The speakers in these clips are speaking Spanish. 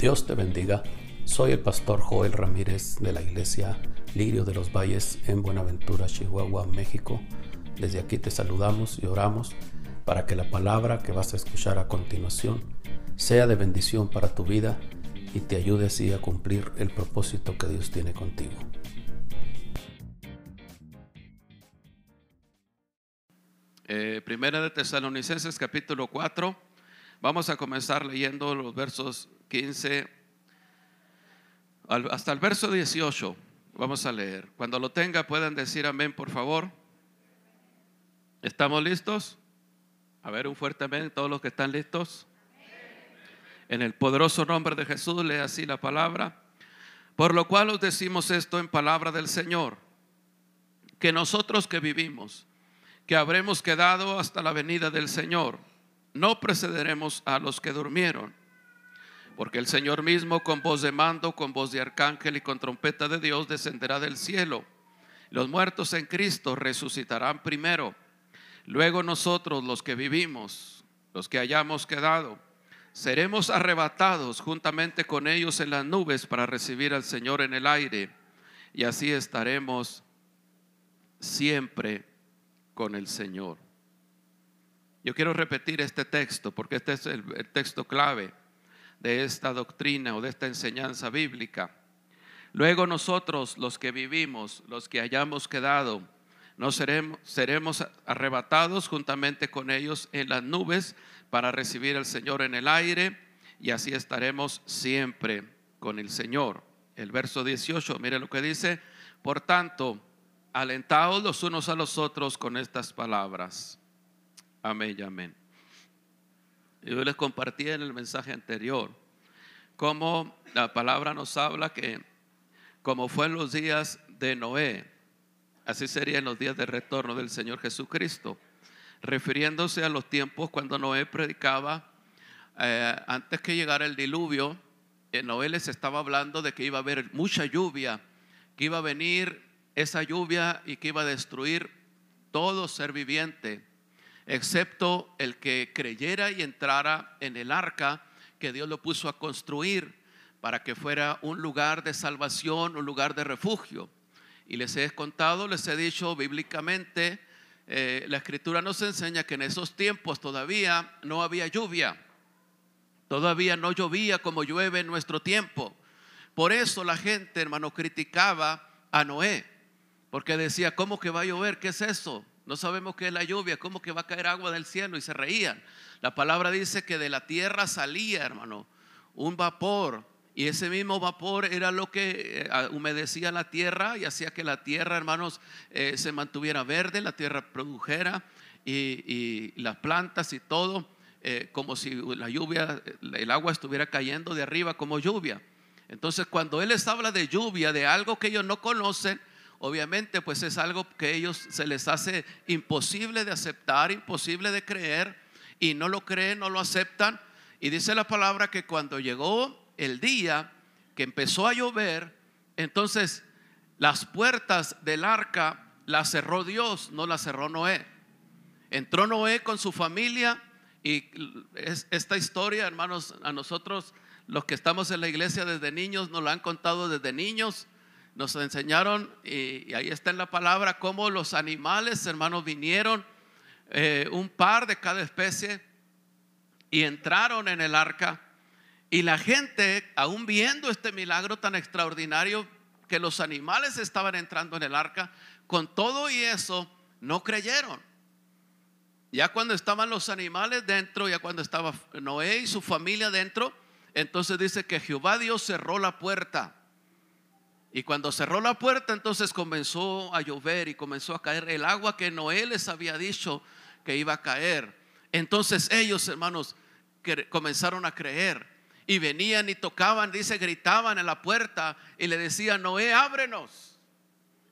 Dios te bendiga. Soy el pastor Joel Ramírez de la iglesia Lirio de los Valles en Buenaventura, Chihuahua, México. Desde aquí te saludamos y oramos para que la palabra que vas a escuchar a continuación sea de bendición para tu vida y te ayude así a cumplir el propósito que Dios tiene contigo. Eh, primera de Tesalonicenses capítulo 4. Vamos a comenzar leyendo los versos 15 hasta el verso 18. Vamos a leer. Cuando lo tenga pueden decir amén, por favor. ¿Estamos listos? A ver, un fuerte amén, todos los que están listos. En el poderoso nombre de Jesús, lee así la palabra. Por lo cual os decimos esto en palabra del Señor, que nosotros que vivimos, que habremos quedado hasta la venida del Señor, no precederemos a los que durmieron. Porque el Señor mismo con voz de mando, con voz de arcángel y con trompeta de Dios descenderá del cielo. Los muertos en Cristo resucitarán primero. Luego nosotros los que vivimos, los que hayamos quedado, seremos arrebatados juntamente con ellos en las nubes para recibir al Señor en el aire. Y así estaremos siempre con el Señor. Yo quiero repetir este texto porque este es el, texto clave de esta doctrina o de esta enseñanza bíblica. Luego nosotros, los que vivimos, los que hayamos quedado, no seremos, seremos arrebatados juntamente con ellos en las nubes para recibir al Señor en el aire y así estaremos siempre con el Señor. El verso 18, mire lo que dice, por tanto, alentaos los unos a los otros con estas palabras. Amén y amén. Yo les compartí en el mensaje anterior cómo la palabra nos habla que como fue en los días de Noé, así sería en los días de retorno del Señor Jesucristo, refiriéndose a los tiempos cuando Noé predicaba, eh, antes que llegara el diluvio, en Noé les estaba hablando de que iba a haber mucha lluvia, que iba a venir esa lluvia y que iba a destruir todo ser viviente excepto el que creyera y entrara en el arca que Dios lo puso a construir para que fuera un lugar de salvación, un lugar de refugio. Y les he contado, les he dicho bíblicamente, eh, la escritura nos enseña que en esos tiempos todavía no había lluvia, todavía no llovía como llueve en nuestro tiempo. Por eso la gente, hermano, criticaba a Noé, porque decía, ¿cómo que va a llover? ¿Qué es eso? No sabemos qué es la lluvia, cómo que va a caer agua del cielo y se reían. La palabra dice que de la tierra salía, hermano, un vapor y ese mismo vapor era lo que eh, humedecía la tierra y hacía que la tierra, hermanos, eh, se mantuviera verde, la tierra produjera y, las plantas y todo, eh, como si la lluvia, el agua estuviera cayendo de arriba como lluvia. Entonces, cuando Él les habla de lluvia, de algo que ellos no conocen, obviamente pues es algo que ellos se les hace imposible de aceptar, imposible de creer y no lo creen, no lo aceptan. Y dice la palabra que cuando llegó el día que empezó a llover, entonces las puertas del arca las cerró Dios, no las cerró Noé. Entró Noé con su familia y esta historia, hermanos, a nosotros los que estamos en la iglesia desde niños nos lo han contado desde niños nos enseñaron, y, ahí está en la palabra, cómo los animales, hermanos, vinieron, eh, un par de cada especie, y entraron en el arca. Y la gente, aún viendo este milagro tan extraordinario, que los animales estaban entrando en el arca, con todo y eso, no creyeron. Ya cuando estaban los animales dentro, ya cuando estaba Noé y su familia dentro, entonces dice que Jehová Dios cerró la puerta y cuando cerró la puerta, entonces comenzó a llover y comenzó a caer el agua que Noé les había dicho que iba a caer. Entonces ellos, hermanos, comenzaron a creer y venían y tocaban, dice, gritaban en la puerta y le decían, Noé, ábrenos.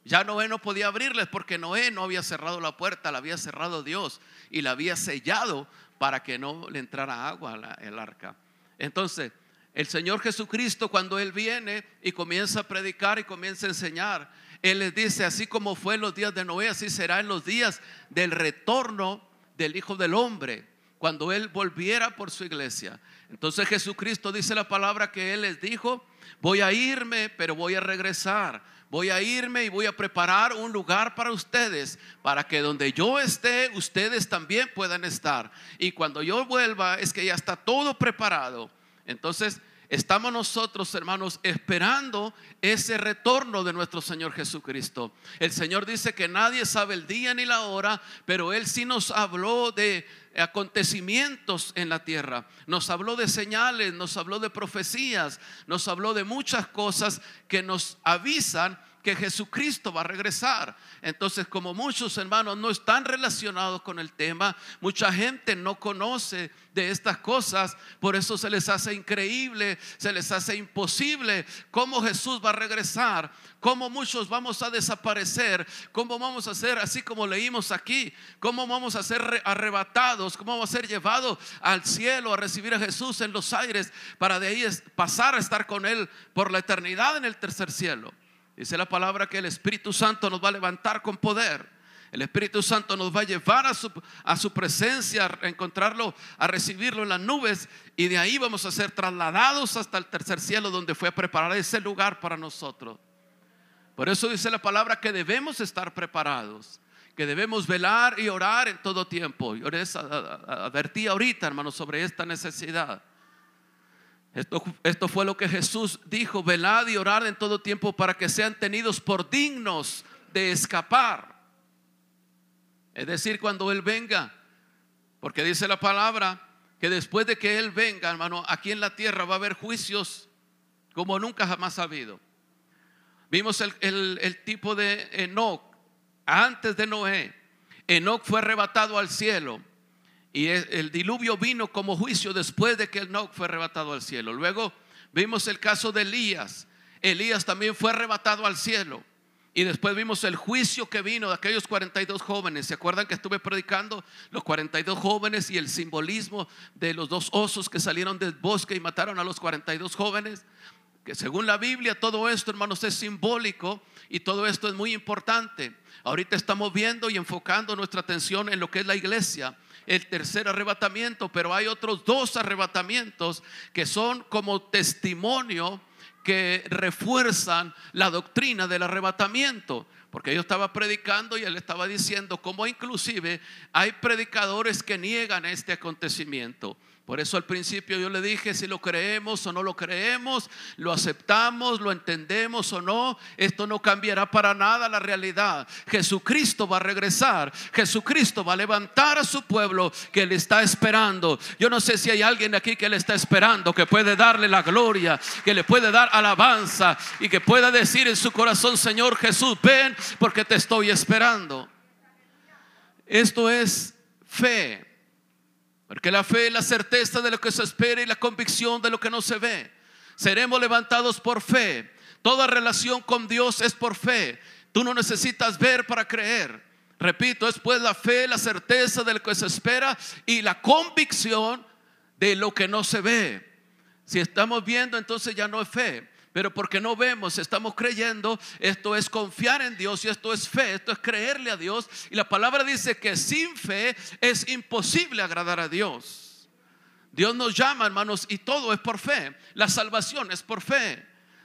Ya Noé no podía abrirles porque Noé no había cerrado la puerta, la había cerrado Dios y la había sellado para que no le entrara agua al arca. Entonces, el Señor Jesucristo cuando Él viene y comienza a predicar y comienza a enseñar, Él les dice, así como fue en los días de Noé, así será en los días del retorno del Hijo del Hombre. cuando Él volviera por su iglesia. Entonces Jesucristo dice la palabra que Él les dijo, voy a irme, pero voy a regresar. Voy a irme y voy a preparar un lugar para ustedes, para que donde yo esté, ustedes también puedan estar. Y cuando yo vuelva, es que ya está todo preparado. Entonces, estamos nosotros, hermanos, esperando ese retorno de nuestro Señor Jesucristo. El Señor dice que nadie sabe el día ni la hora, pero Él sí nos habló de acontecimientos en la tierra, nos habló de señales, nos habló de profecías, nos habló de muchas cosas que nos avisan que Jesucristo va a regresar. Entonces, como muchos hermanos no están relacionados con el tema, mucha gente no conoce de estas cosas, por eso se les hace increíble, se les hace imposible cómo Jesús va a regresar, cómo muchos vamos a desaparecer, cómo vamos a ser, así como leímos aquí, cómo vamos a ser arrebatados, cómo vamos a ser llevados al cielo a recibir a Jesús en los aires para de ahí pasar a estar con Él por la eternidad en el tercer cielo. Dice la palabra que el Espíritu Santo nos va a levantar con poder. El Espíritu Santo nos va a llevar a su, a su, presencia, a encontrarlo, a recibirlo en las nubes. Y de ahí vamos a ser trasladados hasta el tercer cielo donde fue a preparar ese lugar para nosotros. Por eso dice la palabra que debemos estar preparados, que debemos velar y orar en todo tiempo. Yo les advertí ahorita, hermanos, sobre esta necesidad. Esto, fue lo que Jesús dijo, velad y orad en todo tiempo para que sean tenidos por dignos de escapar. Es decir, cuando Él venga, porque dice la palabra que después de que Él venga, hermano, aquí en la tierra va a haber juicios como nunca jamás ha habido. Vimos el, el tipo de Enoch antes de Noé. Enoch fue arrebatado al cielo y el diluvio vino como juicio después de que no fue arrebatado al cielo. Luego vimos el caso de Elías. Elías también fue arrebatado al cielo. Y después vimos el juicio que vino de aquellos 42 jóvenes. ¿Se acuerdan que estuve predicando los 42 jóvenes y el simbolismo de los dos osos que salieron del bosque y mataron a los 42 jóvenes? Que según la Biblia todo esto, hermanos, es simbólico y todo esto es muy importante. Ahorita estamos viendo y enfocando nuestra atención en lo que es la iglesia el tercer arrebatamiento, pero hay otros dos arrebatamientos que son como testimonio que refuerzan la doctrina del arrebatamiento. Porque yo estaba predicando y él estaba diciendo cómo inclusive hay predicadores que niegan este acontecimiento. Por eso al principio yo le dije, si lo creemos o no lo creemos, lo aceptamos, lo entendemos o no, esto no cambiará para nada la realidad. Jesucristo va a regresar, Jesucristo va a levantar a su pueblo que le está esperando. Yo no sé si hay alguien aquí que le está esperando, que puede darle la gloria, que le puede dar alabanza y que pueda decir en su corazón, Señor Jesús, ven porque te estoy esperando. Esto es fe. Porque la fe es la certeza de lo que se espera y la convicción de lo que no se ve. Seremos levantados por fe. Toda relación con Dios es por fe. Tú no necesitas ver para creer. Repito, es pues la fe, la certeza de lo que se espera y la convicción de lo que no se ve. Si estamos viendo, entonces ya no es fe. Pero porque no vemos, estamos creyendo, esto es confiar en Dios y esto es fe, esto es creerle a Dios. Y la palabra dice que sin fe es imposible agradar a Dios. Dios nos llama, hermanos, y todo es por fe. La salvación es por fe.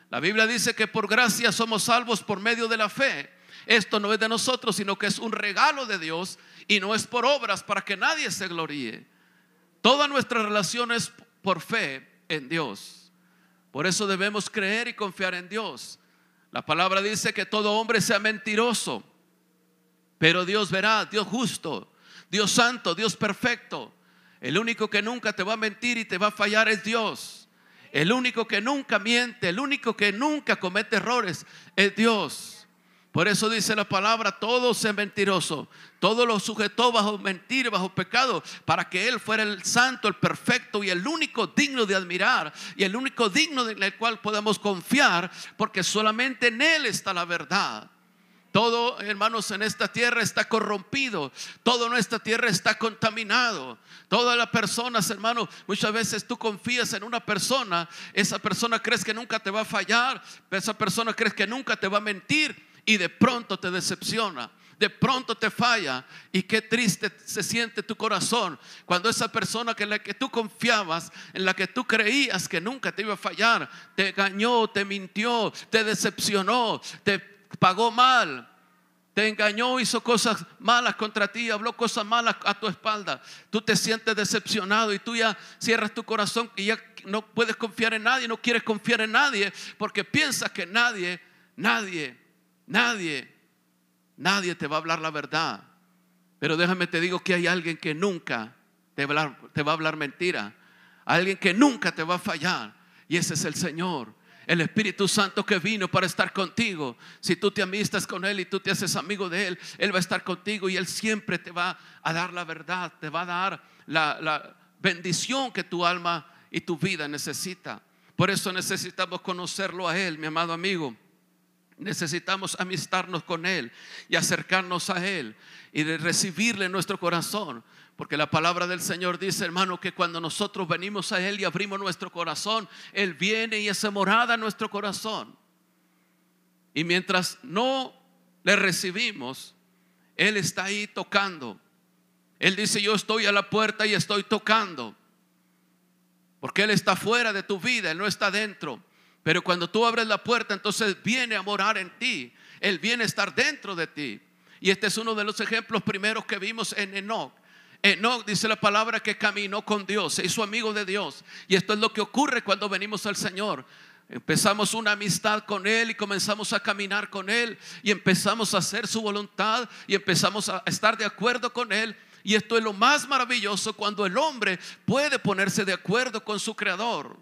La Biblia dice que por gracia somos salvos por medio de la fe. Esto no es de nosotros, sino que es un regalo de Dios y no es por obras para que nadie se gloríe. Toda nuestra relación es por fe en Dios. Por eso debemos creer y confiar en Dios. La palabra dice que todo hombre sea mentiroso, pero Dios verá, Dios justo, Dios santo, Dios perfecto. El único que nunca te va a mentir y te va a fallar es Dios. El único que nunca miente, el único que nunca comete errores es Dios. Por eso dice la palabra, todo es mentiroso, todo lo sujetó bajo mentira, bajo pecado, para que Él fuera el santo, el perfecto y el único digno de admirar y el único digno en el cual podemos confiar, porque solamente en Él está la verdad. Todo, hermanos, en esta tierra está corrompido. Todo en esta tierra está contaminado. Todas las personas, hermanos, muchas veces tú confías en una persona. Esa persona crees que nunca te va a fallar. Esa persona crees que nunca te va a mentir y de pronto te decepciona. de pronto te falla y qué triste se siente tu corazón cuando esa persona que en la que tú confiabas, en la que tú creías que nunca te iba a fallar, te engañó, te mintió, te decepcionó, te pagó mal, te engañó, hizo cosas malas contra ti, habló cosas malas a tu espalda. Tú te sientes decepcionado y tú ya cierras tu corazón y ya no puedes confiar en nadie, no quieres confiar en nadie porque piensas que nadie, nadie, nadie, nadie te va a hablar la verdad. Pero déjame te digo que hay alguien que nunca te va a hablar, mentira. Alguien que nunca te va a fallar. Y ese es el Señor. El Espíritu Santo que vino para estar contigo. Si tú te amistas con Él y tú te haces amigo de Él, Él va a estar contigo y Él siempre te va a dar la verdad, te va a dar la, la bendición que tu alma y tu vida necesita. Por eso necesitamos conocerlo a Él, mi amado amigo. Necesitamos amistarnos con Él y acercarnos a Él y recibirle en nuestro corazón. Porque la palabra del Señor dice, hermano, que cuando nosotros venimos a Él y abrimos nuestro corazón, Él viene y hace morada en nuestro corazón. Y mientras no le recibimos, Él está ahí tocando. Él dice, yo estoy a la puerta y estoy tocando. Porque Él está fuera de tu vida, Él no está dentro. Pero cuando tú abres la puerta, entonces viene a morar en ti. Él viene a estar dentro de ti. Y este es uno de los ejemplos primeros que vimos en Enoch. Enoch dice la palabra que caminó con Dios, se hizo amigo de Dios. Y esto es lo que ocurre cuando venimos al Señor. Empezamos una amistad con Él y comenzamos a caminar con Él y empezamos a hacer su voluntad y empezamos a estar de acuerdo con Él. Y esto es lo más maravilloso cuando el hombre puede ponerse de acuerdo con su creador.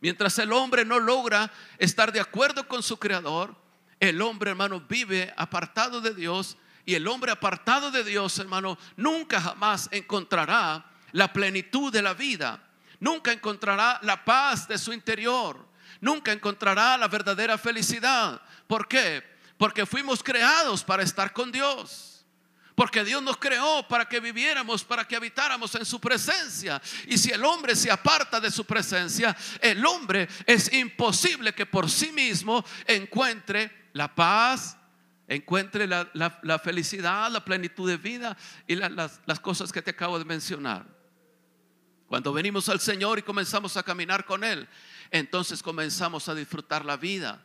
Mientras el hombre no logra estar de acuerdo con su creador, el hombre, hermano, vive apartado de Dios y el hombre apartado de Dios, hermano, nunca jamás encontrará la plenitud de la vida. Nunca encontrará la paz de su interior. Nunca encontrará la verdadera felicidad. ¿Por qué? Porque fuimos creados para estar con Dios. Porque Dios nos creó para que viviéramos, para que habitáramos en su presencia. Y si el hombre se aparta de su presencia, el hombre es imposible que por sí mismo encuentre la paz, encuentre la, felicidad, la plenitud de vida y las, las cosas que te acabo de mencionar. Cuando venimos al Señor y comenzamos a caminar con Él, entonces comenzamos a disfrutar la vida.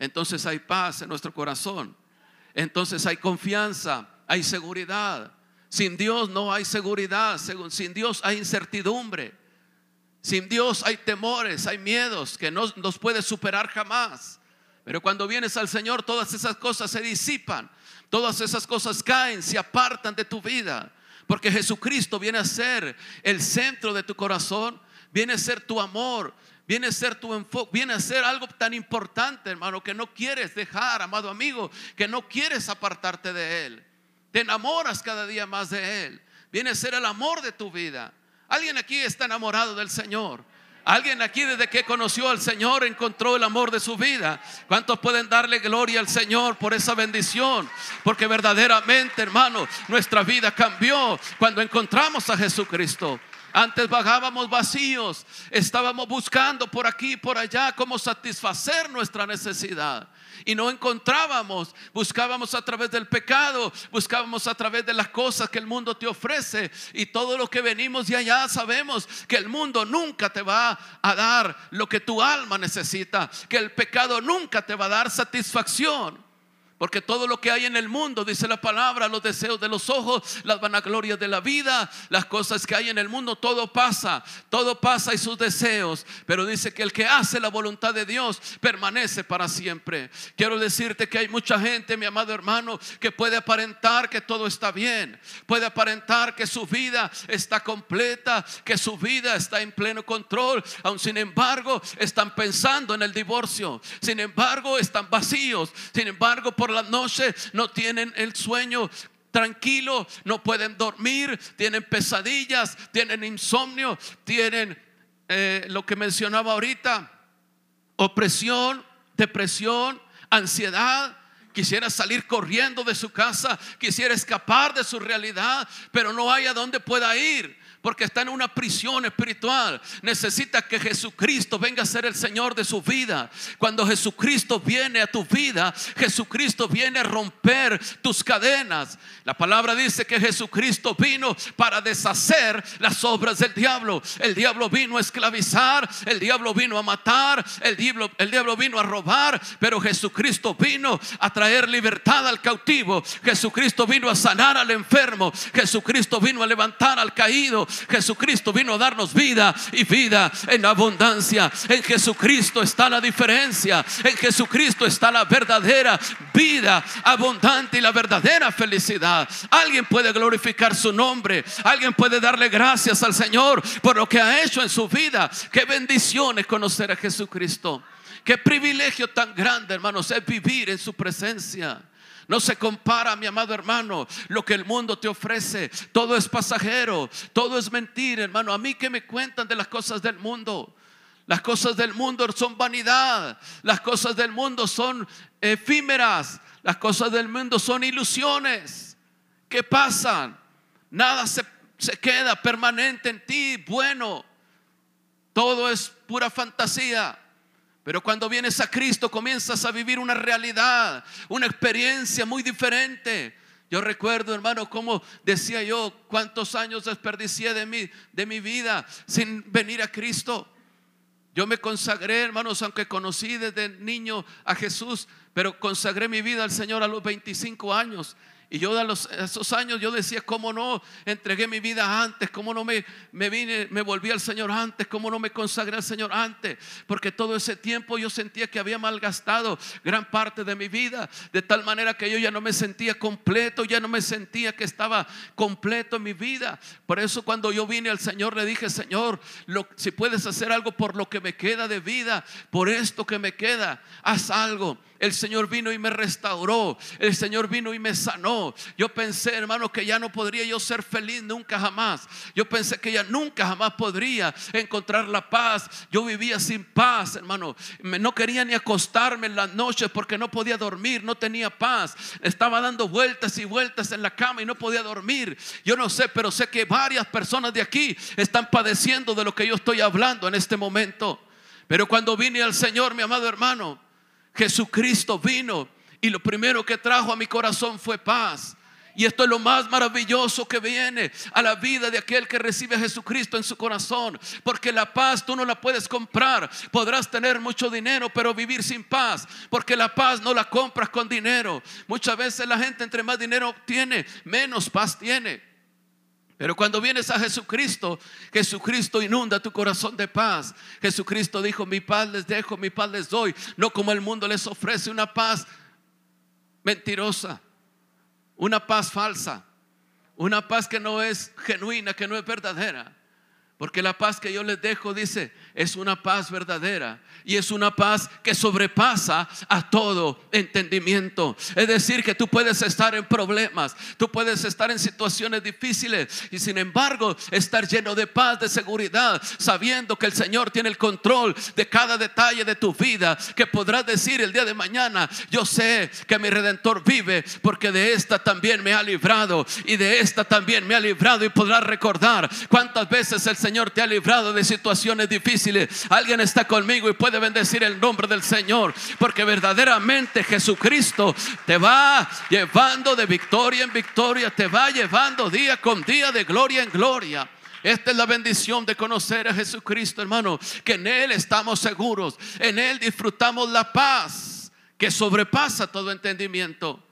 Entonces hay paz en nuestro corazón. Entonces hay confianza, hay seguridad. Sin Dios no hay seguridad. Sin Dios hay incertidumbre. Sin Dios hay temores, hay miedos que no nos puede superar jamás. Pero cuando vienes al Señor, todas esas cosas se disipan, todas esas cosas caen, se apartan de tu vida. Porque Jesucristo viene a ser el centro de tu corazón, viene a ser tu amor, viene a ser tu enfoque, viene a ser algo tan importante, hermano, que no quieres dejar, amado amigo, que no quieres apartarte de Él. Te enamoras cada día más de Él. Viene a ser el amor de tu vida. Alguien aquí está enamorado del Señor. Alguien aquí desde que conoció al Señor encontró el amor de su vida. ¿Cuántos pueden darle gloria al Señor por esa bendición? Porque verdaderamente, hermano, nuestra vida cambió cuando encontramos a Jesucristo. Antes bajábamos vacíos, estábamos buscando por aquí y por allá cómo satisfacer nuestra necesidad y no encontrábamos. Buscábamos a través del pecado, buscábamos a través de las cosas que el mundo te ofrece y todo lo que venimos de allá sabemos que el mundo nunca te va a dar lo que tu alma necesita, que el pecado nunca te va a dar satisfacción. Porque todo lo que hay en el mundo, dice la palabra, los deseos de los ojos, las vanaglorias de la vida, las cosas que hay en el mundo, todo pasa, todo pasa y sus deseos. Pero dice que el que hace la voluntad de Dios permanece para siempre. Quiero decirte que hay mucha gente, mi amado hermano, que puede aparentar que todo está bien, puede aparentar que su vida está completa, que su vida está en pleno control, aun sin embargo están pensando en el divorcio, sin embargo están vacíos, sin embargo por la noche no tienen el sueño tranquilo, no pueden dormir, tienen pesadillas, tienen insomnio, tienen eh, lo que mencionaba ahorita, opresión, depresión, ansiedad. Quisiera salir corriendo de su casa, quisiera escapar de su realidad, pero no hay a dónde pueda ir porque está en una prisión espiritual. Necesita que Jesucristo venga a ser el Señor de su vida. Cuando Jesucristo viene a tu vida, Jesucristo viene a romper tus cadenas. La palabra dice que Jesucristo vino para deshacer las obras del diablo. El diablo vino a esclavizar, el diablo vino a matar, el diablo, el diablo vino a robar, pero Jesucristo vino a traer libertad al cautivo. Jesucristo vino a sanar al enfermo. Jesucristo vino a levantar al caído. Jesucristo vino a darnos vida y vida en abundancia. En Jesucristo está la diferencia. En Jesucristo está la verdadera vida abundante y la verdadera felicidad. Alguien puede glorificar su nombre. Alguien puede darle gracias al Señor por lo que ha hecho en su vida. Qué bendición es conocer a Jesucristo. Qué privilegio tan grande, hermanos, es vivir en su presencia. No se compara, mi amado hermano, lo que el mundo te ofrece. Todo es pasajero, todo es mentira, hermano. A mí que me cuentan de las cosas del mundo. Las cosas del mundo son vanidad. Las cosas del mundo son efímeras. Las cosas del mundo son ilusiones que pasan. Nada se, se queda permanente en ti, bueno. Todo es pura fantasía. Pero cuando vienes a Cristo comienzas a vivir una realidad, una experiencia muy diferente. Yo recuerdo, hermano, como decía yo, cuántos años desperdicié de mi, de mi vida sin venir a Cristo. Yo me consagré, hermanos, aunque conocí desde niño a Jesús, pero consagré mi vida al Señor a los 25 años. Y yo a los, esos años yo decía, ¿cómo no entregué mi vida antes? ¿Cómo no me, me vine, me volví al Señor antes? ¿Cómo no me consagré al Señor antes? Porque todo ese tiempo yo sentía que había malgastado gran parte de mi vida. De tal manera que yo ya no me sentía completo, ya no me sentía que estaba completo en mi vida. Por eso cuando yo vine al Señor le dije, Señor, si puedes hacer algo por lo que me queda de vida, por esto que me queda, haz algo. El Señor vino y me restauró. El Señor vino y me sanó. Yo pensé, hermano, que ya no podría yo ser feliz nunca jamás. Yo pensé que ya nunca jamás podría encontrar la paz. Yo vivía sin paz, hermano. No quería ni acostarme en las noches porque no podía dormir, no tenía paz. Estaba dando vueltas y vueltas en la cama y no podía dormir. Yo no sé, pero sé que varias personas de aquí están padeciendo de lo que yo estoy hablando en este momento. Pero cuando vine al Señor, mi amado hermano, Jesucristo vino y lo primero que trajo a mi corazón fue paz. Y esto es lo más maravilloso que viene a la vida de aquel que recibe a Jesucristo en su corazón. Porque la paz tú no la puedes comprar. Podrás tener mucho dinero, pero vivir sin paz. Porque la paz no la compras con dinero. Muchas veces la gente entre más dinero tiene, menos paz tiene. Pero cuando vienes a Jesucristo, Jesucristo inunda tu corazón de paz. Jesucristo dijo, mi paz les dejo, mi paz les doy. No como el mundo les ofrece una paz mentirosa, una paz falsa, una paz que no es genuina, que no es verdadera. Porque la paz que yo les dejo, dice, es una paz verdadera y es una paz que sobrepasa a todo entendimiento. Es decir, que tú puedes estar en problemas, tú puedes estar en situaciones difíciles y sin embargo estar lleno de paz, de seguridad, sabiendo que el Señor tiene el control de cada detalle de tu vida, que podrás decir el día de mañana, yo sé que mi redentor vive porque de esta también me ha librado y de esta también me ha librado y podrás recordar cuántas veces el Señor te ha librado de situaciones difíciles. Alguien está conmigo y puede bendecir el nombre del Señor. Porque verdaderamente Jesucristo te va llevando de victoria en victoria. Te va llevando día con día de gloria en gloria. Esta es la bendición de conocer a Jesucristo, hermano. Que en Él estamos seguros. En Él disfrutamos la paz que sobrepasa todo entendimiento.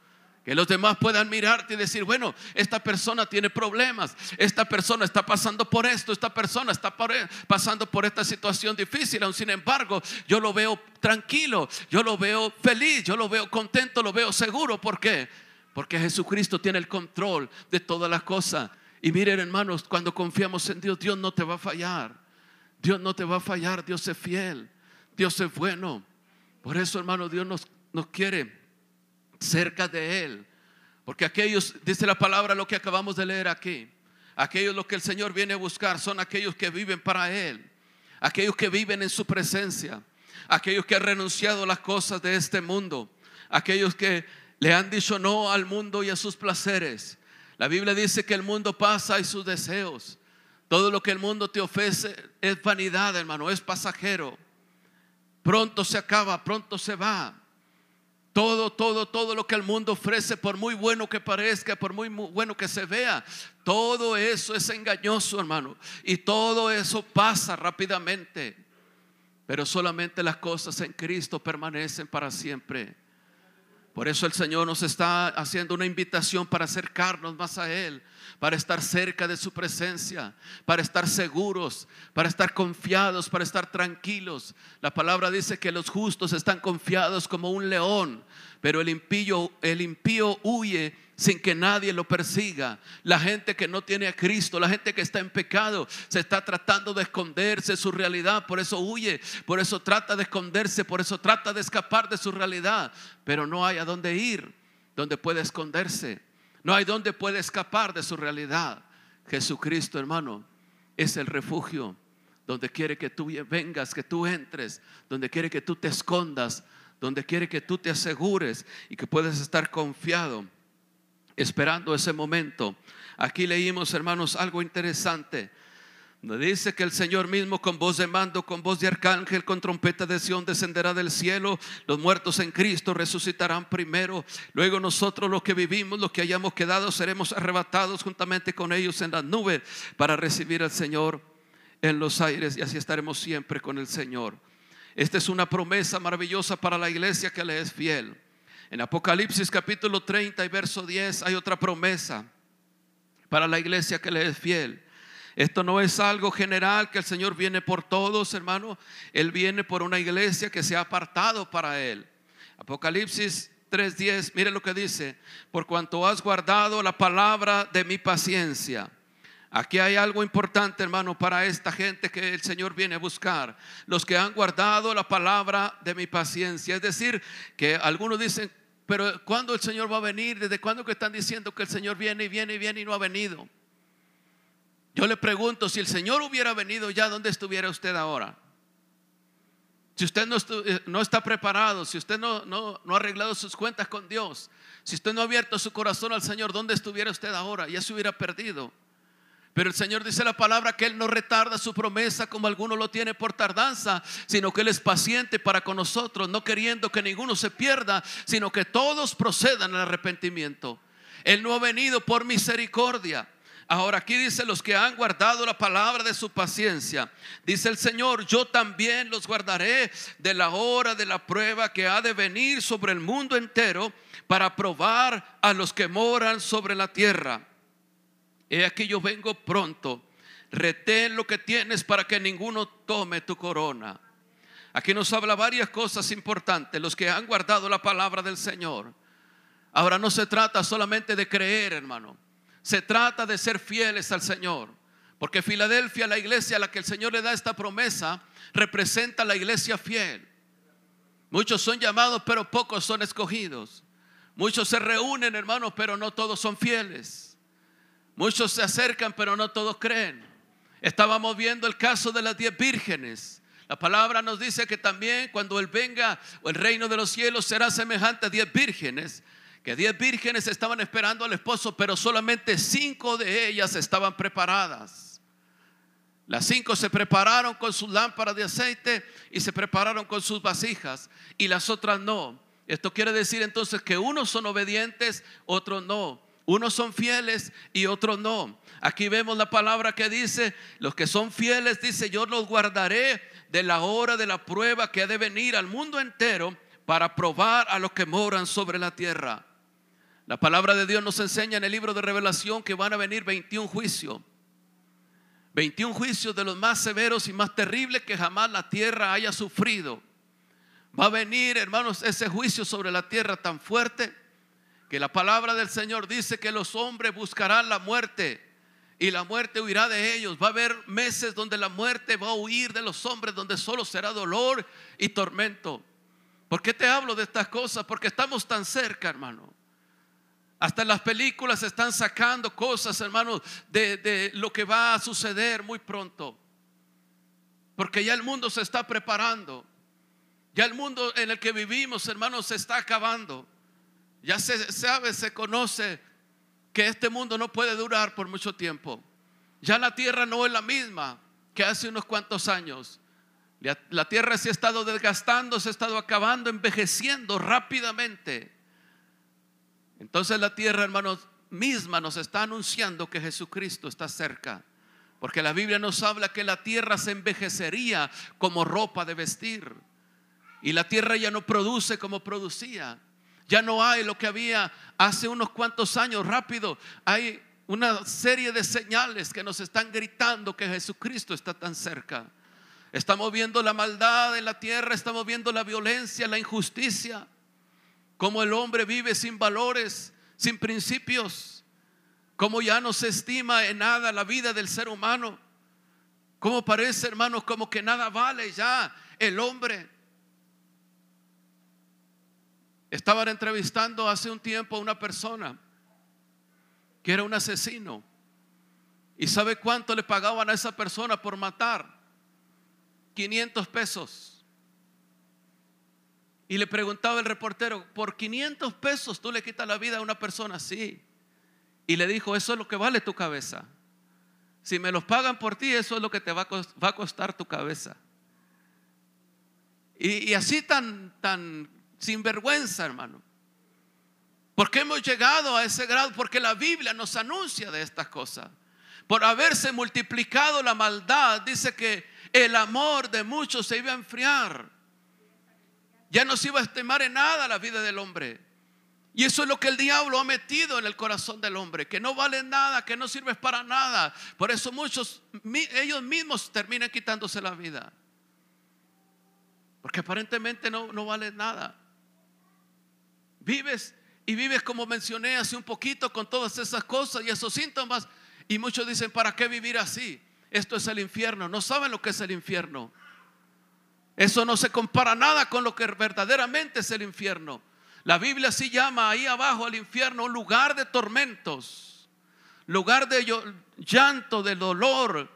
Que los demás puedan mirarte y decir, bueno, esta persona tiene problemas, esta persona está pasando por esto, esta persona está e, pasando por esta situación difícil, aun sin embargo, yo lo veo tranquilo, yo lo veo feliz, yo lo veo contento, lo veo seguro. ¿Por qué? Porque Jesucristo tiene el control de todas las cosas. Y miren, hermanos, cuando confiamos en Dios, Dios no te va a fallar. Dios no te va a fallar, Dios es fiel, Dios es bueno. Por eso, hermano, Dios nos, nos quiere cerca de Él. Porque aquellos, dice la palabra, lo que acabamos de leer aquí, aquellos lo que el Señor viene a buscar son aquellos que viven para Él, aquellos que viven en su presencia, aquellos que han renunciado a las cosas de este mundo, aquellos que le han dicho no al mundo y a sus placeres. La Biblia dice que el mundo pasa y sus deseos, Todo lo que el mundo te ofrece es vanidad, hermano, es pasajero. Pronto se acaba, pronto se va. Todo, todo, todo lo que el mundo ofrece, por muy bueno que parezca, por muy bueno que se vea, todo eso es engañoso, hermano. Y todo eso pasa rápidamente. Pero solamente las cosas en Cristo permanecen para siempre. Por eso el Señor nos está haciendo una invitación para acercarnos más a Él, para estar cerca de su presencia, para estar seguros, para estar confiados, para estar tranquilos. La palabra dice que los justos están confiados como un león, pero el impío, el impío huye sin que nadie lo persiga. La gente que no tiene a Cristo, la gente que está en pecado, se está tratando de esconderse de su realidad, por eso huye, por eso trata de esconderse, por eso trata de escapar de su realidad, pero no hay a dónde ir, donde puede esconderse, no hay donde puede escapar de su realidad. Jesucristo, hermano, es el refugio donde quiere que tú vengas, que tú entres, donde quiere que tú te escondas, donde quiere que tú te asegures y que puedas estar confiado esperando ese momento. Aquí leímos, hermanos, algo interesante. Dice que el Señor mismo con voz de mando, con voz de arcángel, con trompeta de Sión descenderá del cielo. Los muertos en Cristo resucitarán primero. Luego nosotros los que vivimos, los que hayamos quedado, seremos arrebatados juntamente con ellos en las nubes para recibir al Señor en los aires y así estaremos siempre con el Señor. Esta es una promesa maravillosa para la iglesia que le es fiel. En Apocalipsis capítulo 30 y verso 10 hay otra promesa para la iglesia que le es fiel. Esto no es algo general que el Señor viene por todos, hermano. Él viene por una iglesia que se ha apartado para Él. Apocalipsis 3:10, mire lo que dice, por cuanto has guardado la palabra de mi paciencia. Aquí hay algo importante, hermano, para esta gente que el Señor viene a buscar. Los que han guardado la palabra de mi paciencia. Es decir, que algunos dicen, pero ¿cuándo el Señor va a venir? ¿Desde cuándo que están diciendo que el Señor viene y viene y viene y no ha venido? Yo le pregunto, si el Señor hubiera venido ya, ¿dónde estuviera usted ahora? Si usted no, eh, está preparado, si usted no, ha arreglado sus cuentas con Dios, si usted no ha abierto su corazón al Señor, ¿dónde estuviera usted ahora? Ya se hubiera perdido. Pero el Señor dice la palabra que Él no retarda su promesa como alguno lo tiene por tardanza, sino que Él es paciente para con nosotros, no queriendo que ninguno se pierda, sino que todos procedan al arrepentimiento. Él no ha venido por misericordia. Ahora aquí dice los que han guardado la palabra de su paciencia. Dice el Señor, yo también los guardaré de la hora de la prueba que ha de venir sobre el mundo entero para probar a los que moran sobre la tierra. He aquí yo vengo pronto. Retén lo que tienes para que ninguno tome tu corona. Aquí nos habla varias cosas importantes, los que han guardado la palabra del Señor. Ahora no se trata solamente de creer, hermano. Se trata de ser fieles al Señor. Porque Filadelfia, la iglesia a la que el Señor le da esta promesa, representa la iglesia fiel. Muchos son llamados, pero pocos son escogidos. Muchos se reúnen, hermanos, pero no todos son fieles. Muchos se acercan, pero no todos creen. Estábamos viendo el caso de las diez vírgenes. La palabra nos dice que también cuando Él venga, el reino de los cielos será semejante a diez vírgenes. Que diez vírgenes estaban esperando al esposo, pero solamente cinco de ellas estaban preparadas. Las cinco se prepararon con sus lámparas de aceite y se prepararon con sus vasijas y las otras no. Esto quiere decir entonces que unos son obedientes, otros no. Unos son fieles y otros no. Aquí vemos la palabra que dice, los que son fieles, dice, yo los guardaré de la hora de la prueba que ha de venir al mundo entero para probar a los que moran sobre la tierra. La palabra de Dios nos enseña en el libro de revelación que van a venir 21 juicios. 21 juicios de los más severos y más terribles que jamás la tierra haya sufrido. Va a venir, hermanos, ese juicio sobre la tierra tan fuerte que la palabra del Señor dice que los hombres buscarán la muerte y la muerte huirá de ellos. Va a haber meses donde la muerte va a huir de los hombres, donde solo será dolor y tormento. ¿Por qué te hablo de estas cosas? Porque estamos tan cerca, hermano. Hasta las películas están sacando cosas, hermano, de, de lo que va a suceder muy pronto. Porque ya el mundo se está preparando. Ya el mundo en el que vivimos, hermanos, se está acabando. Ya se sabe, se conoce que este mundo no puede durar por mucho tiempo. Ya la tierra no es la misma que hace unos cuantos años. La, tierra se ha estado desgastando, se ha estado acabando, envejeciendo rápidamente. Entonces la tierra, hermanos, misma nos está anunciando que Jesucristo está cerca. Porque la Biblia nos habla que la tierra se envejecería como ropa de vestir. Y la tierra ya no produce como producía. Ya no hay lo que había hace unos cuantos años. Rápido, hay una serie de señales que nos están gritando que Jesucristo está tan cerca. Estamos viendo la maldad en la tierra, estamos viendo la violencia, la injusticia, cómo el hombre vive sin valores, sin principios, cómo ya no se estima en nada la vida del ser humano, cómo parece, hermanos, como que nada vale ya el hombre. Estaban entrevistando hace un tiempo a una persona que era un asesino. ¿Y sabe cuánto le pagaban a esa persona por matar? 500 pesos. Y le preguntaba el reportero, por 500 pesos tú le quitas la vida a una persona así. Y le dijo, eso es lo que vale tu cabeza. Si me los pagan por ti, eso es lo que te va a costar tu cabeza. Y, y así tan, tan sinvergüenza, hermano. Porque hemos llegado a ese grado, porque la Biblia nos anuncia de estas cosas. Por haberse multiplicado la maldad, dice que el amor de muchos se iba a enfriar. Ya no se iba a estimar en nada la vida del hombre. Y eso es lo que el diablo ha metido en el corazón del hombre, que no vale nada, que no sirve para nada. Por eso muchos, ellos mismos terminan quitándose la vida. Porque aparentemente no, no vale nada. Vives y vives como mencioné hace un poquito con todas esas cosas y esos síntomas. Y muchos dicen, ¿para qué vivir así? Esto es el infierno. No saben lo que es el infierno. Eso no se compara nada con lo que verdaderamente es el infierno. La Biblia sí llama ahí abajo al infierno un lugar de tormentos, lugar de llanto, de dolor,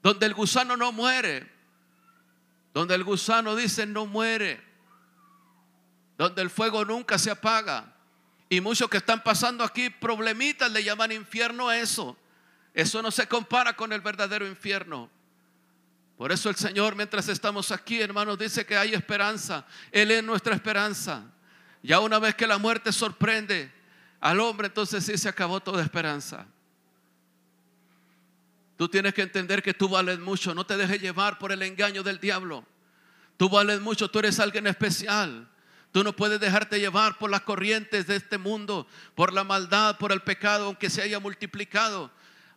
donde el gusano no muere, donde el gusano dice no muere donde el fuego nunca se apaga. Y muchos que están pasando aquí problemitas le llaman infierno a eso. Eso no se compara con el verdadero infierno. Por eso el Señor, mientras estamos aquí, hermanos, dice que hay esperanza. Él es nuestra esperanza. Ya una vez que la muerte sorprende al hombre, entonces sí se acabó toda esperanza. Tú tienes que entender que tú vales mucho. No te dejes llevar por el engaño del diablo. Tú vales mucho, tú eres alguien especial. Tú no puedes dejarte llevar por las corrientes de este mundo, por la maldad, por el pecado, aunque se haya multiplicado.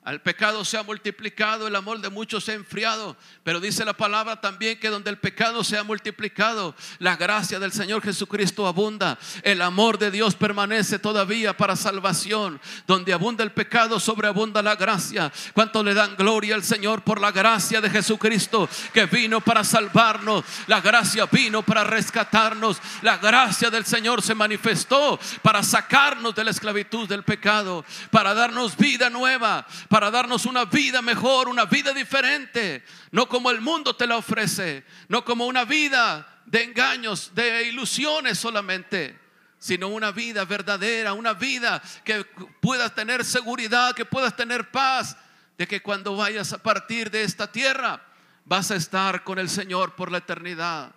Al pecado se ha multiplicado, el amor de muchos se ha enfriado, pero dice la palabra también que donde el pecado se ha multiplicado, la gracia del Señor Jesucristo abunda, el amor de Dios permanece todavía para salvación, donde abunda el pecado, sobreabunda la gracia. ¿Cuánto le dan gloria al Señor por la gracia de Jesucristo que vino para salvarnos? La gracia vino para rescatarnos, la gracia del Señor se manifestó para sacarnos de la esclavitud del pecado, para darnos vida nueva, para darnos una vida mejor, una vida diferente, no como el mundo te la ofrece, no como una vida de engaños, de ilusiones solamente, sino una vida verdadera, una vida que puedas tener seguridad, que puedas tener paz, de que cuando vayas a partir de esta tierra vas a estar con el Señor por la eternidad.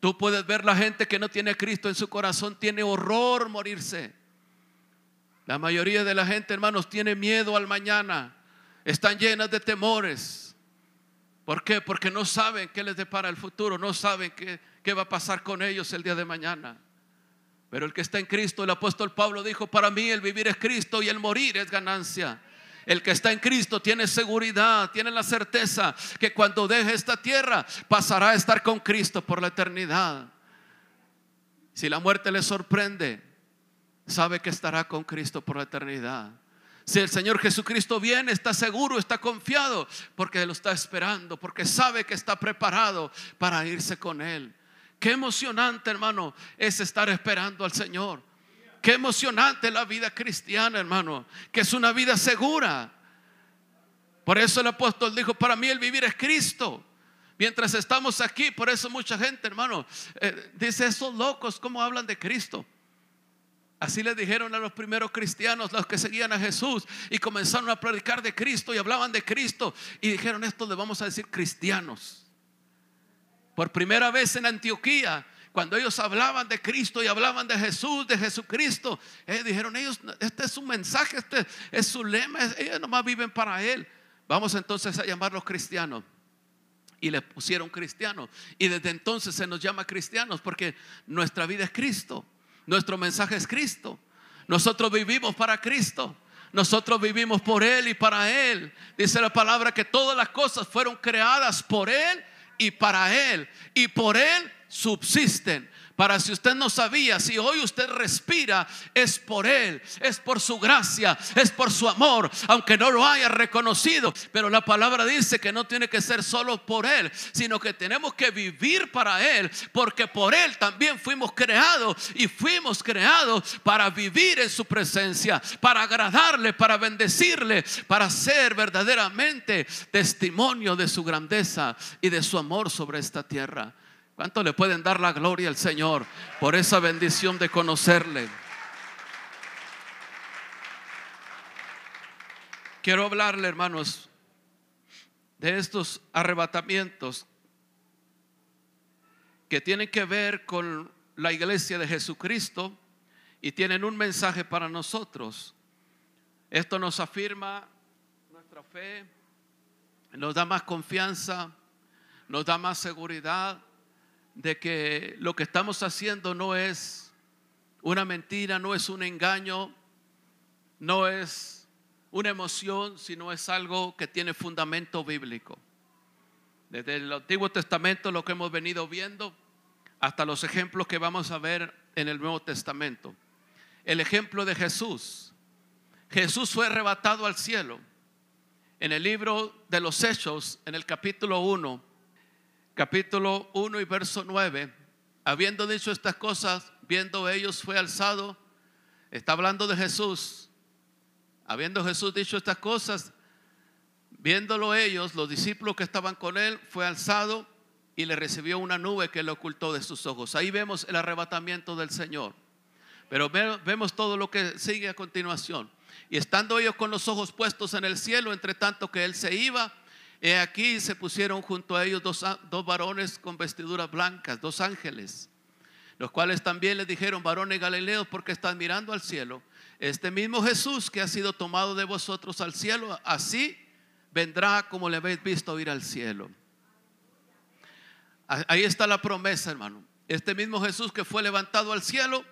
Tú puedes ver la gente que no tiene Cristo en su corazón, tiene horror morirse. La mayoría de la gente, hermanos, tiene miedo al mañana. Están llenas de temores. ¿Por qué? Porque no saben qué les depara el futuro, no saben qué, qué va a pasar con ellos el día de mañana. Pero el que está en Cristo, el apóstol Pablo dijo, para mí el vivir es Cristo y el morir es ganancia. El que está en Cristo tiene seguridad, tiene la certeza que cuando deje esta tierra pasará a estar con Cristo por la eternidad. Si la muerte le sorprende, sabe que estará con Cristo por la eternidad. Si el Señor Jesucristo viene, está seguro, está confiado, porque lo está esperando, porque sabe que está preparado para irse con Él. Qué emocionante, hermano, es estar esperando al Señor. Qué emocionante la vida cristiana, hermano, que es una vida segura. Por eso el apóstol dijo, para mí el vivir es Cristo. Mientras estamos aquí, por eso mucha gente, hermano, eh, dice, esos locos, ¿cómo hablan de Cristo? Así le dijeron a los primeros cristianos, los que seguían a Jesús, y comenzaron a predicar de Cristo y hablaban de Cristo. Y dijeron, esto le vamos a decir cristianos. Por primera vez en Antioquía, cuando ellos hablaban de Cristo y hablaban de Jesús, de Jesucristo, eh, dijeron ellos, este es su mensaje, este es su lema, ellos nomás viven para Él. Vamos entonces a llamarlos cristianos. Y le pusieron cristianos. Y desde entonces se nos llama cristianos porque nuestra vida es Cristo. Nuestro mensaje es Cristo. Nosotros vivimos para Cristo. Nosotros vivimos por Él y para Él. Dice la palabra que todas las cosas fueron creadas por Él y para Él. Y por Él subsisten. Para si usted no sabía, si hoy usted respira, es por Él, es por su gracia, es por su amor, aunque no lo haya reconocido. Pero la palabra dice que no tiene que ser solo por Él, sino que tenemos que vivir para Él, porque por Él también fuimos creados y fuimos creados para vivir en su presencia, para agradarle, para bendecirle, para ser verdaderamente testimonio de su grandeza y de su amor sobre esta tierra. ¿Cuánto le pueden dar la gloria al Señor por esa bendición de conocerle? Quiero hablarle, hermanos, de estos arrebatamientos que tienen que ver con la iglesia de Jesucristo y tienen un mensaje para nosotros. Esto nos afirma nuestra fe, nos da más confianza, nos da más seguridad de que lo que estamos haciendo no es una mentira, no es un engaño, no es una emoción, sino es algo que tiene fundamento bíblico. Desde el Antiguo Testamento lo que hemos venido viendo hasta los ejemplos que vamos a ver en el Nuevo Testamento. El ejemplo de Jesús. Jesús fue arrebatado al cielo. En el libro de los Hechos, en el capítulo 1, capítulo 1 y verso 9, habiendo dicho estas cosas, viendo ellos fue alzado, está hablando de Jesús, habiendo Jesús dicho estas cosas, viéndolo ellos, los discípulos que estaban con él, fue alzado y le recibió una nube que le ocultó de sus ojos. Ahí vemos el arrebatamiento del Señor. Pero vemos todo lo que sigue a continuación. Y estando ellos con los ojos puestos en el cielo, entre tanto que él se iba, He aquí se pusieron junto a ellos dos, dos varones con vestiduras blancas, dos ángeles, los cuales también les dijeron, varones galileos, porque están mirando al cielo. Este mismo Jesús que ha sido tomado de vosotros al cielo, así vendrá como le habéis visto ir al cielo. Ahí está la promesa, hermano. Este mismo Jesús que fue levantado al cielo,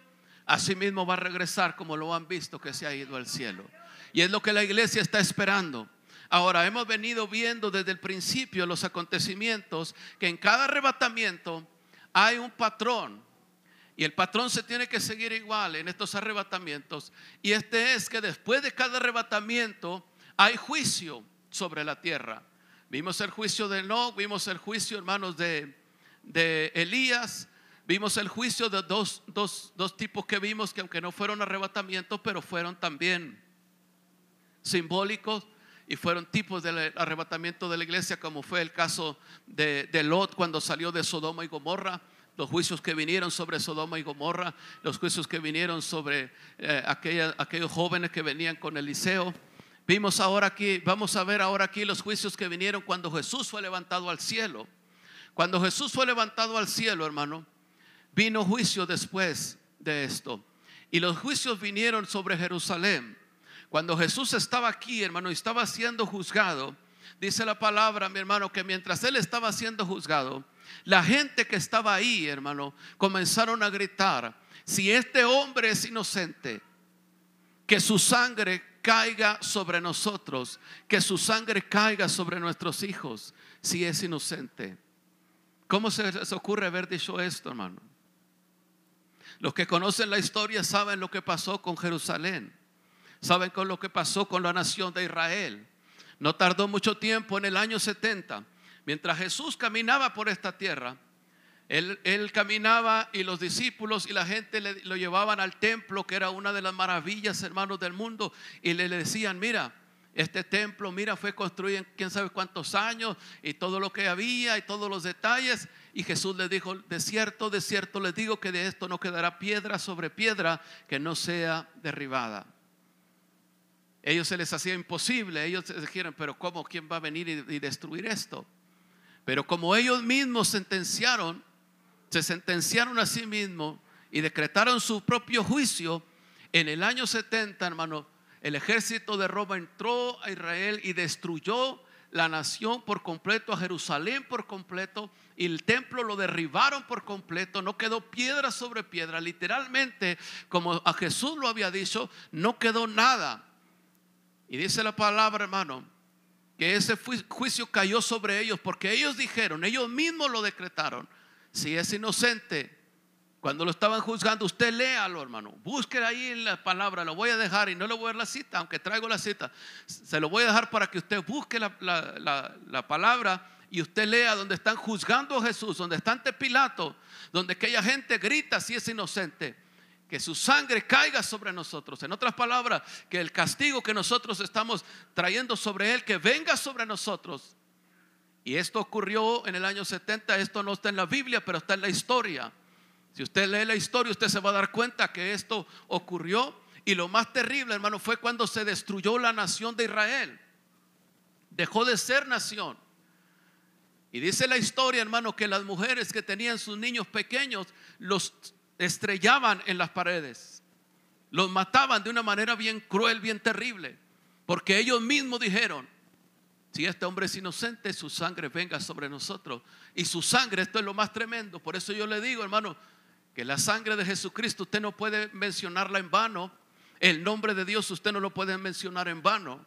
así mismo va a regresar como lo han visto que se ha ido al cielo. Y es lo que la iglesia está esperando. Ahora, hemos venido viendo desde el principio los acontecimientos que en cada arrebatamiento hay un patrón. Y el patrón se tiene que seguir igual en estos arrebatamientos. Y este es que después de cada arrebatamiento hay juicio sobre la tierra. Vimos el juicio de No, vimos el juicio, hermanos, de, de Elías. Vimos el juicio de dos, dos, dos tipos que vimos que aunque no fueron arrebatamientos, pero fueron también simbólicos y fueron tipos del arrebatamiento de la iglesia, como fue el caso de, Lot cuando salió de Sodoma y Gomorra, los juicios que vinieron sobre Sodoma y Gomorra, los juicios que vinieron sobre eh, aquellos jóvenes que venían con Eliseo. Vimos ahora aquí, vamos a ver ahora aquí los juicios que vinieron cuando Jesús fue levantado al cielo. Cuando Jesús fue levantado al cielo, hermano, vino juicio después de esto. Y los juicios vinieron sobre Jerusalén. Cuando Jesús estaba aquí, hermano, y estaba siendo juzgado, dice la palabra, mi hermano, que mientras él estaba siendo juzgado, la gente que estaba ahí, hermano, comenzaron a gritar, si este hombre es inocente, que su sangre caiga sobre nosotros, que su sangre caiga sobre nuestros hijos, si es inocente. ¿Cómo se les ocurre haber dicho esto, hermano? Los que conocen la historia saben lo que pasó con Jerusalén. ¿Saben con lo que pasó con la nación de Israel? No tardó mucho tiempo, en el año 70, mientras Jesús caminaba por esta tierra, él, caminaba y los discípulos y la gente lo llevaban al templo, que era una de las maravillas, hermanos del mundo, y le decían, mira, Este templo, mira, fue construido en quién sabe cuántos años y todo lo que había y todos los detalles. Y Jesús le dijo, de cierto, de cierto les digo que de esto no quedará piedra sobre piedra que no sea derribada. Ellos se les hacía imposible, ellos dijeron, pero ¿cómo? ¿Quién va a venir y, y destruir esto? Pero como ellos mismos sentenciaron, se sentenciaron a sí mismos y decretaron su propio juicio, en el año 70, hermano, el ejército de Roma entró a Israel y destruyó la nación por completo, a Jerusalén por completo, y el templo lo derribaron por completo, no quedó piedra sobre piedra, literalmente, como a Jesús lo había dicho, no quedó nada. Y dice la palabra, hermano, que ese juicio cayó sobre ellos, porque ellos dijeron, ellos mismos lo decretaron, si es inocente, cuando lo estaban juzgando, usted léalo, hermano. Busque ahí la palabra, lo voy a dejar y no le voy a dar la cita, aunque traigo la cita. Se lo voy a dejar para que usted busque la, palabra y usted lea donde están juzgando a Jesús, donde está ante Pilato, donde aquella gente grita si es inocente. Que su sangre caiga sobre nosotros. En otras palabras, que el castigo que nosotros estamos trayendo sobre él, que venga sobre nosotros. Y esto ocurrió en el año 70, esto no está en la Biblia, pero está en la historia. Si usted lee la historia, usted se va a dar cuenta que esto ocurrió. Y lo más terrible, hermano, fue cuando se destruyó la nación de Israel. Dejó de ser nación. Y dice la historia, hermano, que las mujeres que tenían sus niños pequeños los estrellaban en las paredes. Los mataban de una manera bien cruel, bien terrible. Porque ellos mismos dijeron, si este hombre es inocente, su sangre venga sobre nosotros. Y su sangre, esto es lo más tremendo. Por eso yo le digo, hermano, que la sangre de Jesucristo usted no puede mencionarla en vano. El nombre de Dios usted no lo puede mencionar en vano.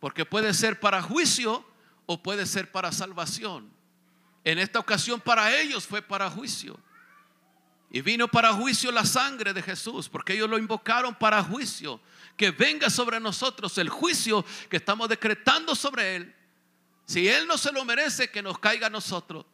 Porque puede ser para juicio o puede ser para salvación. En esta ocasión para ellos fue para juicio. Y vino para juicio la sangre de Jesús, porque ellos lo invocaron para juicio. Que venga sobre nosotros el juicio que estamos decretando sobre Él. Si Él no se lo merece, que nos caiga a nosotros.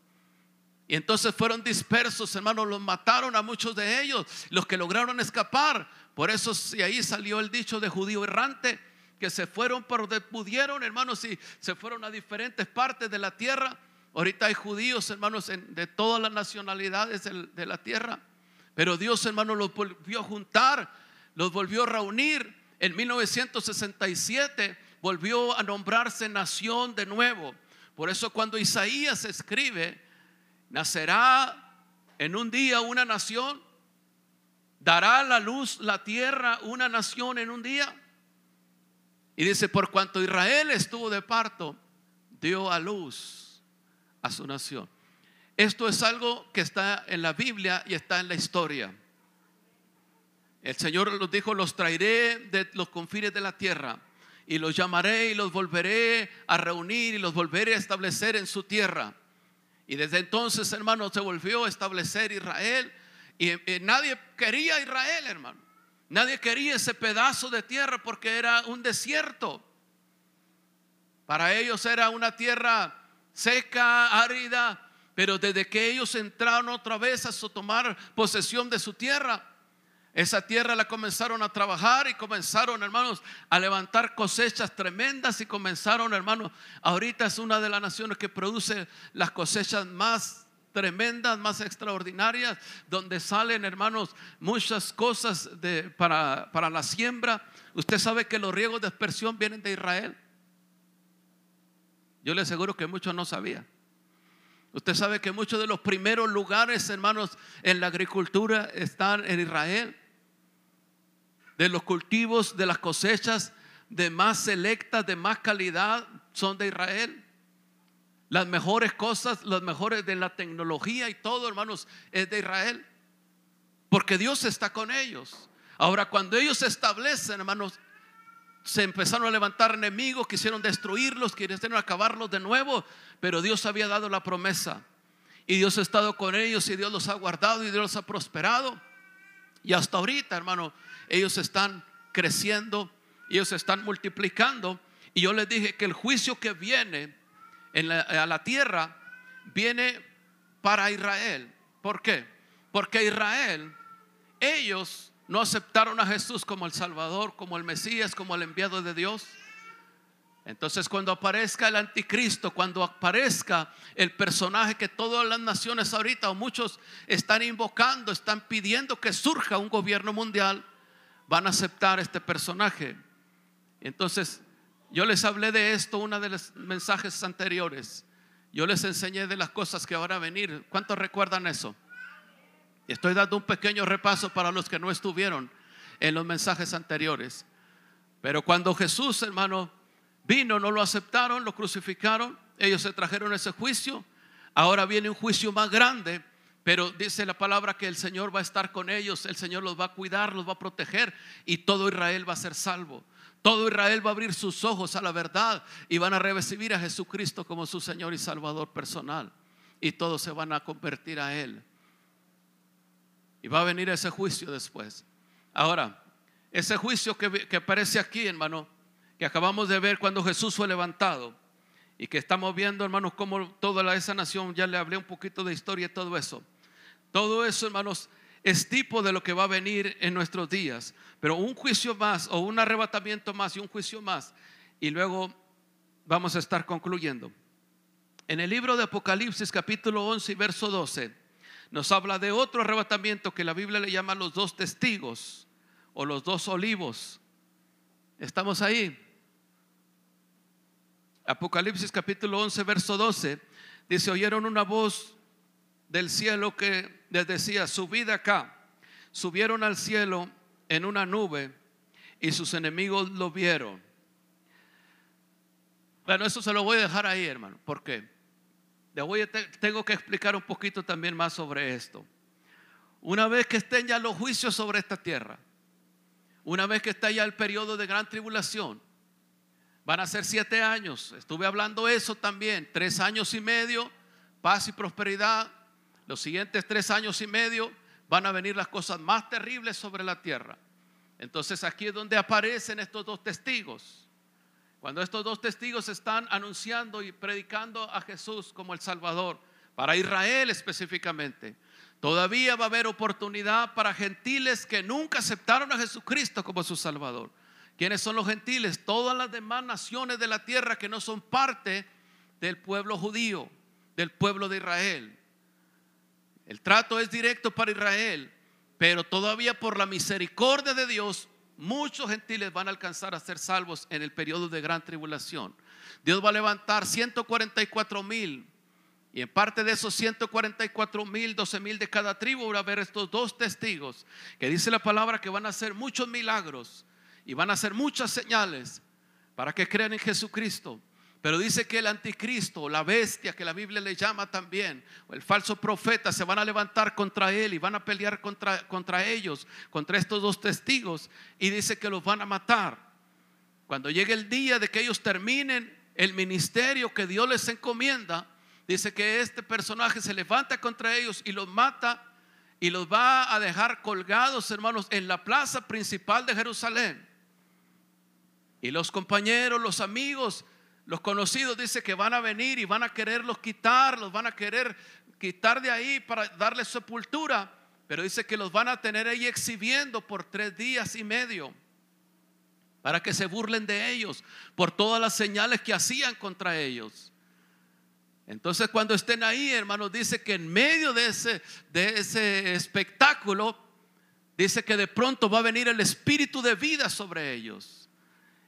Y entonces fueron dispersos, hermanos, los mataron a muchos de ellos, los que lograron escapar. Por eso y ahí salió el dicho de judío errante, que se fueron por donde pudieron, hermanos, y se fueron a diferentes partes de la tierra. Ahorita hay judíos, hermanos, de todas las nacionalidades de la tierra. Pero Dios, hermanos, los volvió a juntar, los volvió a reunir. En 1967 volvió a nombrarse nación de nuevo. Por eso cuando Isaías escribe, Nacerá en un día una nación. Dará la luz la tierra una nación en un día. Y dice, por cuanto Israel estuvo de parto, dio a luz a su nación. Esto es algo que está en la Biblia y está en la historia. El Señor los dijo, los traeré de los confines de la tierra y los llamaré y los volveré a reunir y los volveré a establecer en su tierra. Y desde entonces, hermano, se volvió a establecer Israel. Y, nadie quería Israel, hermano. Nadie quería ese pedazo de tierra porque era un desierto. Para ellos era una tierra seca, árida. Pero desde que ellos entraron otra vez a tomar posesión de su tierra, esa tierra la comenzaron a trabajar y comenzaron, hermanos, a levantar cosechas tremendas y comenzaron, hermanos, ahorita es una de las naciones que produce las cosechas más tremendas, más extraordinarias, donde salen, hermanos, muchas cosas para, para la siembra. Usted sabe que los riegos de aspersión vienen de Israel. Yo le aseguro que muchos no sabían. Usted sabe que muchos de los primeros lugares, hermanos, en la agricultura están en Israel de los cultivos, de las cosechas de más selectas, de más calidad, son de Israel. Las mejores cosas, las mejores de la tecnología y todo, hermanos, es de Israel. Porque Dios está con ellos. Ahora, cuando ellos se establecen, hermanos, se empezaron a levantar enemigos, quisieron destruirlos, quisieron acabarlos de nuevo, pero Dios había dado la promesa. Y Dios ha estado con ellos y Dios los ha guardado y Dios los ha prosperado. Y hasta ahorita, hermano, ellos están creciendo, ellos están multiplicando. Y yo les dije que el juicio que viene en a la tierra viene para Israel. ¿Por qué? Porque Israel, ellos no aceptaron a Jesús como el Salvador, como el Mesías, como el enviado de Dios. Entonces cuando aparezca el anticristo, cuando aparezca el personaje que todas las naciones ahorita o muchos están invocando, están pidiendo que surja un gobierno mundial, van a aceptar este personaje. Entonces yo les hablé de esto, una de los mensajes anteriores. Yo les enseñé de las cosas que van a venir. ¿Cuántos recuerdan eso? Estoy dando un pequeño repaso para los que no estuvieron en los mensajes anteriores. Pero cuando Jesús, hermano, vino, no lo aceptaron, lo crucificaron, ellos se trajeron ese juicio. Ahora viene un juicio más grande, pero dice la palabra que el Señor va a estar con ellos, el Señor los va a cuidar, los va a proteger y todo Israel va a ser salvo. Todo Israel va a abrir sus ojos a la verdad y van a recibir a Jesucristo como su Señor y Salvador personal. Y todos se van a convertir a Él. Va a venir ese juicio después. Ahora, ese juicio que, que aparece aquí, hermano, que acabamos de ver cuando Jesús fue levantado y que estamos viendo, hermanos, como toda esa nación, ya le hablé un poquito de historia y todo eso. Todo eso, hermanos, es tipo de lo que va a venir en nuestros días. Pero un juicio más o un arrebatamiento más y un juicio más. Y luego vamos a estar concluyendo. En el libro de Apocalipsis capítulo 11 y verso 12 nos habla de otro arrebatamiento que la Biblia le llama los dos testigos o los dos olivos. ¿Estamos ahí? Apocalipsis capítulo 11 verso 12 dice, oyeron una voz del cielo que les decía, subid acá. Subieron al cielo en una nube y sus enemigos lo vieron. Bueno, eso se lo voy a dejar ahí, hermano. ¿Por qué? Voy tengo que explicar un poquito también más sobre esto. Una vez que estén ya los juicios sobre esta tierra, una vez que está ya el periodo de gran tribulación, van a ser siete años. Estuve hablando eso también, tres años y medio, paz y prosperidad. Los siguientes tres años y medio van a venir las cosas más terribles sobre la tierra. Entonces aquí es donde aparecen estos dos testigos. Cuando estos dos testigos están anunciando y predicando a Jesús como el Salvador, para Israel específicamente, todavía va a haber oportunidad para gentiles que nunca aceptaron a Jesucristo como su Salvador. ¿Quiénes son los gentiles? Todas las demás naciones de la tierra que no son parte del pueblo judío, del pueblo de Israel. El trato es directo para Israel, pero todavía por la misericordia de Dios muchos gentiles van a alcanzar a ser salvos en el periodo de gran tribulación. Dios va a levantar 144 mil. Y en parte de esos 144 mil, 12 mil de cada tribu, va a haber estos dos testigos que dice la palabra que van a hacer muchos milagros y van a hacer muchas señales para que crean en Jesucristo. Pero dice que el anticristo, la bestia que la Biblia le llama también, o el falso profeta, se van a levantar contra él y van a pelear contra, contra ellos, contra estos dos testigos, y dice que los van a matar. Cuando llegue el día de que ellos terminen el ministerio que Dios les encomienda, dice que este personaje se levanta contra ellos y los mata y los va a dejar colgados, hermanos, en la plaza principal de Jerusalén. Y los compañeros, los amigos, los conocidos dice que van a venir y van a quererlos quitar, los van a querer quitar de ahí para darles sepultura. Pero dice que los van a tener ahí exhibiendo por tres días y medio para que se burlen de ellos por todas las señales que hacían contra ellos. Entonces cuando estén ahí, hermanos, dice que en medio de ese, de ese espectáculo, dice que de pronto va a venir el espíritu de vida sobre ellos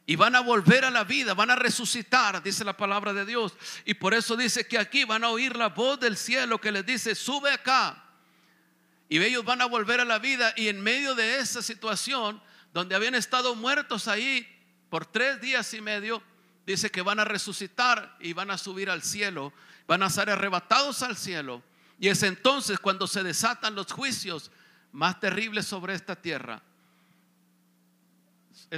y van a volver a la vida, van a resucitar, dice la palabra de Dios. Y por eso dice que aquí van a oír la voz del cielo que les dice, sube acá. Y ellos van a volver a la vida y en medio de esa situación, donde habían estado muertos ahí por tres días y medio, dice que van a resucitar y van a subir al cielo, van a ser arrebatados al cielo. Y es entonces cuando se desatan los juicios más terribles sobre esta tierra.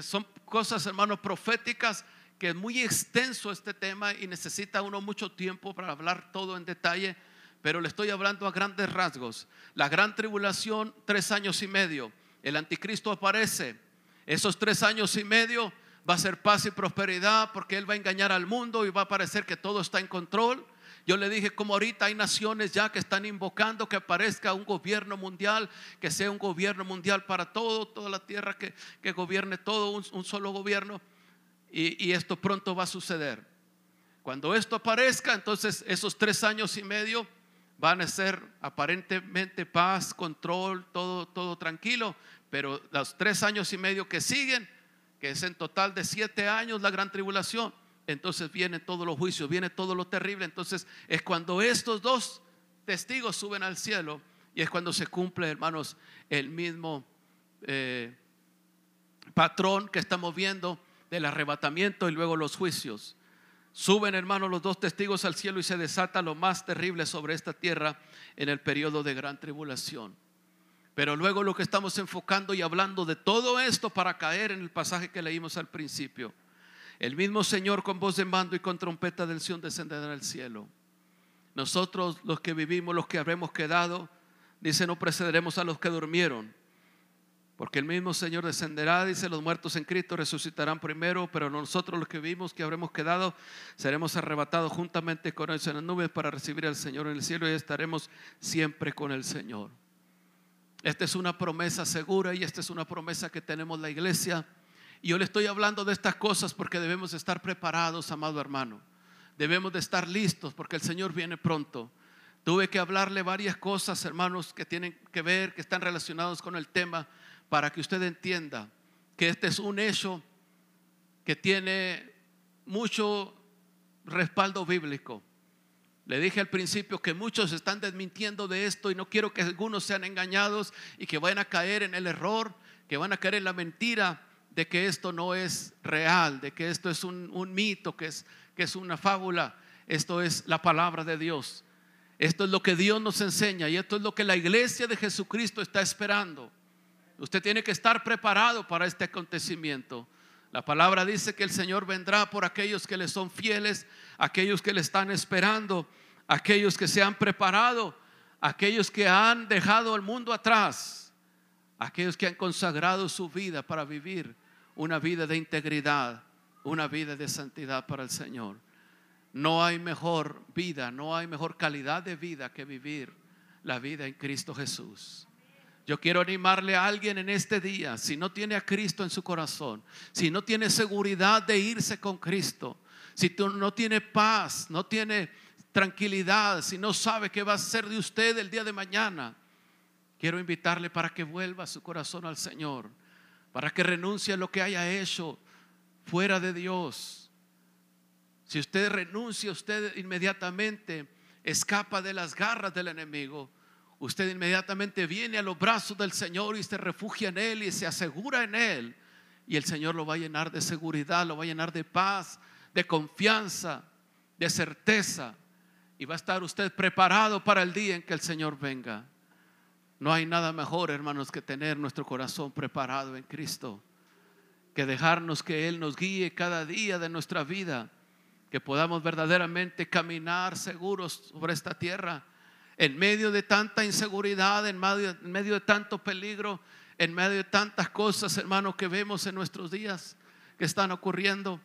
Son cosas, hermanos, proféticas, que es muy extenso este tema y necesita uno mucho tiempo para hablar todo en detalle, pero le estoy hablando a grandes rasgos. La gran tribulación, tres años y medio. El anticristo aparece. Esos tres años y medio va a ser paz y prosperidad porque él va a engañar al mundo y va a parecer que todo está en control. Yo le dije, como ahorita hay naciones ya que están invocando que aparezca un gobierno mundial, que sea un gobierno mundial para todo, toda la tierra, que, que gobierne todo, un, solo gobierno. y, y esto pronto va a suceder. Cuando esto aparezca, entonces esos tres años y medio van a ser aparentemente paz, control, todo, todo tranquilo, pero los tres años y medio que siguen, que es en total de siete años la gran tribulación, entonces vienen todos los juicios, viene todo lo terrible. Entonces es cuando estos dos testigos suben al cielo y es cuando se cumple, hermanos, el mismo eh, patrón que estamos viendo del arrebatamiento y luego los juicios. Suben, hermanos, los dos testigos al cielo y se desata lo más terrible sobre esta tierra en el periodo de gran tribulación. Pero luego lo que estamos enfocando y hablando de todo esto para caer en el pasaje que leímos al principio. El mismo Señor con voz de mando y con trompeta del Sion descenderá al cielo. Nosotros los que vivimos, los que habremos quedado, dice, no precederemos a los que durmieron porque el mismo Señor descenderá, dice, los muertos en Cristo resucitarán primero, pero nosotros los que vimos, que habremos quedado, seremos arrebatados juntamente con ellos en las nubes para recibir al Señor en el cielo y estaremos siempre con el Señor. Esta es una promesa segura y esta es una promesa que tenemos la iglesia. Y yo le estoy hablando de estas cosas porque debemos estar preparados, amado hermano. Debemos de estar listos porque el Señor viene pronto. Tuve que hablarle varias cosas, hermanos, que tienen que ver, que están relacionados con el tema para que usted entienda que este es un hecho que tiene mucho respaldo bíblico. Le dije al principio que muchos están desmintiendo de esto y no quiero que algunos sean engañados y que vayan a caer en el error, que van a caer en la mentira de que esto no es real, de que esto es un, mito, que es, que es una fábula. Esto es la palabra de Dios. Esto es lo que Dios nos enseña y esto es lo que la iglesia de Jesucristo está esperando. Usted tiene que estar preparado para este acontecimiento. La palabra dice que el Señor vendrá por aquellos que le son fieles, aquellos que le están esperando, aquellos que se han preparado, aquellos que han dejado el mundo atrás, aquellos que han consagrado su vida para vivir una vida de integridad, una vida de santidad para el Señor. No hay mejor vida, no hay mejor calidad de vida que vivir la vida en Cristo Jesús. Yo quiero animarle a alguien en este día, si no tiene a Cristo en su corazón, si no tiene seguridad de irse con Cristo, si no tiene paz, no tiene tranquilidad, si no sabe qué va a ser de usted el día de mañana, quiero invitarle para que vuelva su corazón al Señor, para que renuncie a lo que haya hecho fuera de Dios. Si usted renuncia, usted inmediatamente escapa de las garras del enemigo usted inmediatamente viene a los brazos del Señor y se refugia en Él y se asegura en Él. Y el Señor lo va a llenar de seguridad, lo va a llenar de paz, de confianza, de certeza. Y va a estar usted preparado para el día en que el Señor venga. No hay nada mejor, hermanos, que tener nuestro corazón preparado en Cristo. Que dejarnos que Él nos guíe cada día de nuestra vida. Que podamos verdaderamente caminar seguros sobre esta tierra en medio de tanta inseguridad, en medio, de tanto peligro, en medio de tantas cosas, hermanos, que vemos en nuestros días que están ocurriendo,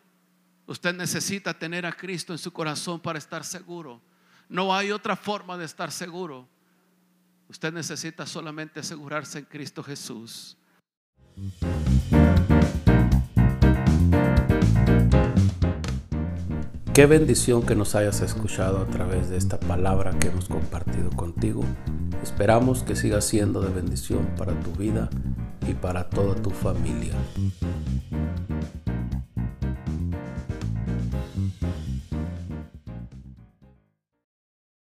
usted necesita tener a Cristo en su corazón para estar seguro. No hay otra forma de estar seguro. Usted necesita solamente asegurarse en Cristo Jesús. Qué bendición que nos hayas escuchado a través de esta palabra que hemos compartido contigo. Esperamos que siga siendo de bendición para tu vida y para toda tu familia.